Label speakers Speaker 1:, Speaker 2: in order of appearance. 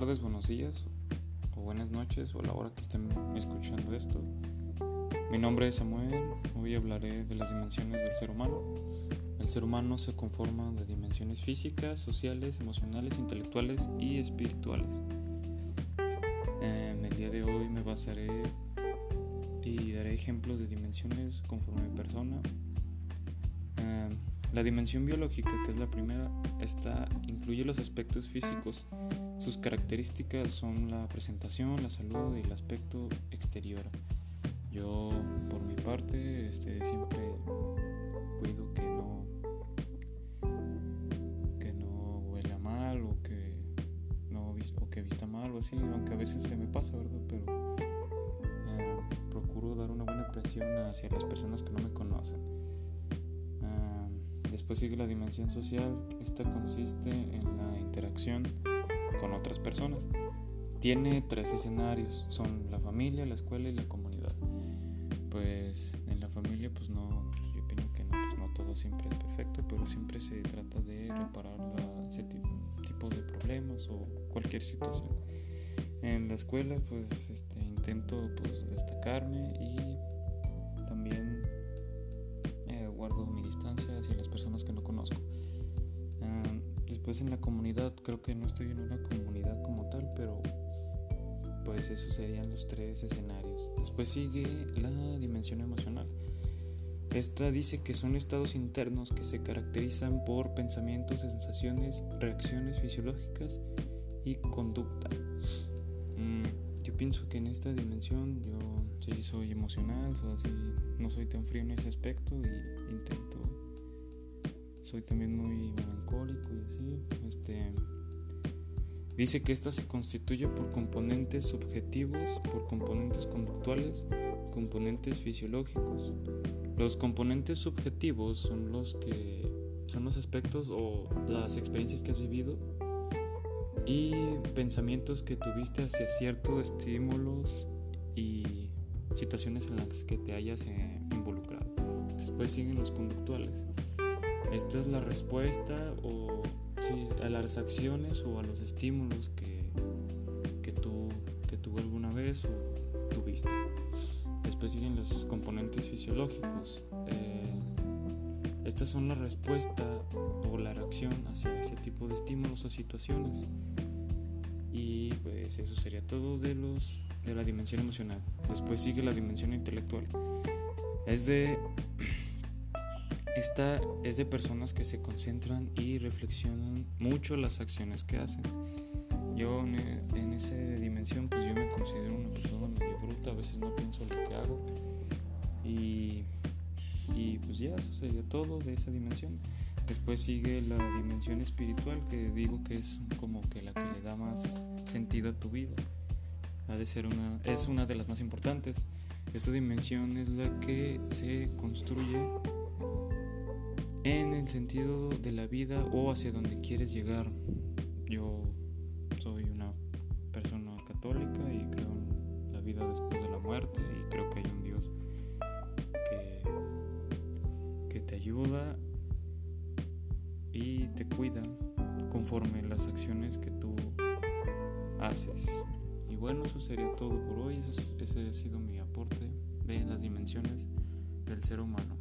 Speaker 1: tardes, buenos días o buenas noches o a la hora que estén escuchando esto. Mi nombre es Samuel, hoy hablaré de las dimensiones del ser humano. El ser humano se conforma de dimensiones físicas, sociales, emocionales, intelectuales y espirituales. En el día de hoy me basaré y daré ejemplos de dimensiones conforme persona. La dimensión biológica, que es la primera, esta incluye los aspectos físicos. Sus características son la presentación, la salud y el aspecto exterior. Yo, por mi parte, este, siempre cuido que no que no huela mal o que no o que vista mal o así, aunque a veces se me pasa, ¿verdad? Pero eh, procuro dar una buena impresión hacia las personas que no me conocen. Después sigue la dimensión social. Esta consiste en la interacción con otras personas. Tiene tres escenarios, son la familia, la escuela y la comunidad. Pues en la familia pues no, yo opino que no, pues no todo siempre es perfecto, pero siempre se trata de reparar ese tipo, de problemas o cualquier situación. En la escuela pues este, intento pues destacarme y también guardo mi distancia hacia las personas que no conozco. Después en la comunidad, creo que no estoy en una comunidad como tal, pero pues esos serían los tres escenarios. Después sigue la dimensión emocional. Esta dice que son estados internos que se caracterizan por pensamientos, sensaciones, reacciones fisiológicas y conducta. Mm, yo pienso que en esta dimensión yo sí soy emocional, así, no soy tan frío en ese aspecto y intento, soy también muy melancólico y así, este, dice que esta se constituye por componentes subjetivos, por componentes conductuales, componentes fisiológicos. Los componentes subjetivos son los que son los aspectos o las experiencias que has vivido y pensamientos que tuviste hacia ciertos estímulos y situaciones en las que te hayas eh, involucrado. Después siguen los conductuales. Esta es la respuesta o, a las acciones o a los estímulos que, que, tú, que tú alguna vez o tuviste. Después siguen los componentes fisiológicos. Eh, estas son la respuesta o la reacción hacia ese tipo de estímulos o situaciones. Y pues eso sería todo de los de la dimensión emocional. Después sigue la dimensión intelectual. Es de esta es de personas que se concentran y reflexionan mucho las acciones que hacen. Yo en, esa dimensión pues yo me considero una persona medio bruta, a veces no pienso lo que hago y, y pues ya sería todo de esa dimensión. Después sigue la dimensión espiritual, que digo que es como que la que le da más sentido a tu vida. Ha de ser una, es una de las más importantes. Esta dimensión es la que se construye en el sentido de la vida o hacia donde quieres llegar. Yo soy una persona católica y creo en la vida después de la muerte y creo que hay un Dios que, que te ayuda y te cuida conforme las acciones que tú haces. Y bueno, eso sería todo por hoy. Ese, ha sido mi aporte de las dimensiones del ser humano.